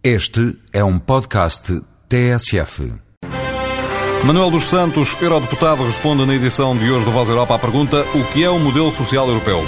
Este é um podcast TSF. Manuel dos Santos, eurodeputado, responde na edição de hoje do Voz Europa à pergunta: o que é o modelo social europeu?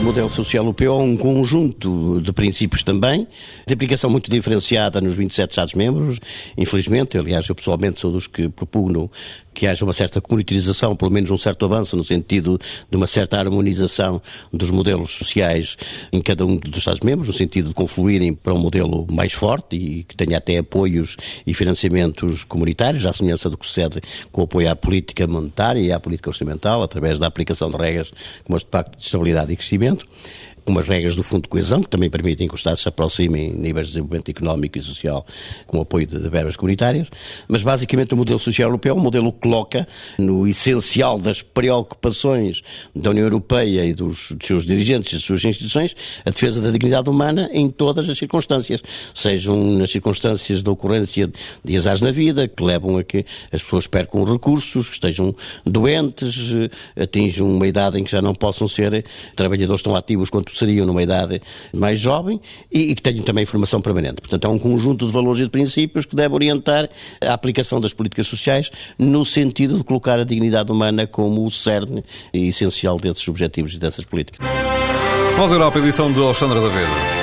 O modelo social europeu é um conjunto de princípios também, de aplicação muito diferenciada nos 27 Estados-membros. Infelizmente, aliás, eu pessoalmente sou dos que propugnam que haja uma certa comunitarização, pelo menos um certo avanço no sentido de uma certa harmonização dos modelos sociais em cada um dos Estados-membros, no sentido de confluírem para um modelo mais forte e que tenha até apoios e financiamentos comunitários, à semelhança do que sucede com o apoio à política monetária e à política orçamental, através da aplicação de regras como este Pacto de Estabilidade e Crescimento umas regras do Fundo de Coesão, que também permitem que os Estados se aproximem em níveis de desenvolvimento económico e social com o apoio de, de verbas comunitárias, mas basicamente o modelo social europeu é um modelo que coloca no essencial das preocupações da União Europeia e dos, dos seus dirigentes e das suas instituições a defesa da dignidade humana em todas as circunstâncias, sejam nas circunstâncias da ocorrência de azares na vida, que levam a que as pessoas percam recursos, que estejam doentes, atinjam uma idade em que já não possam ser trabalhadores tão ativos quanto seriam numa idade mais jovem e, e que tenham também formação permanente. Portanto, é um conjunto de valores e de princípios que deve orientar a aplicação das políticas sociais no sentido de colocar a dignidade humana como o cerne essencial desses objetivos e dessas políticas. Voz Europa, edição de Alexandra da Veda.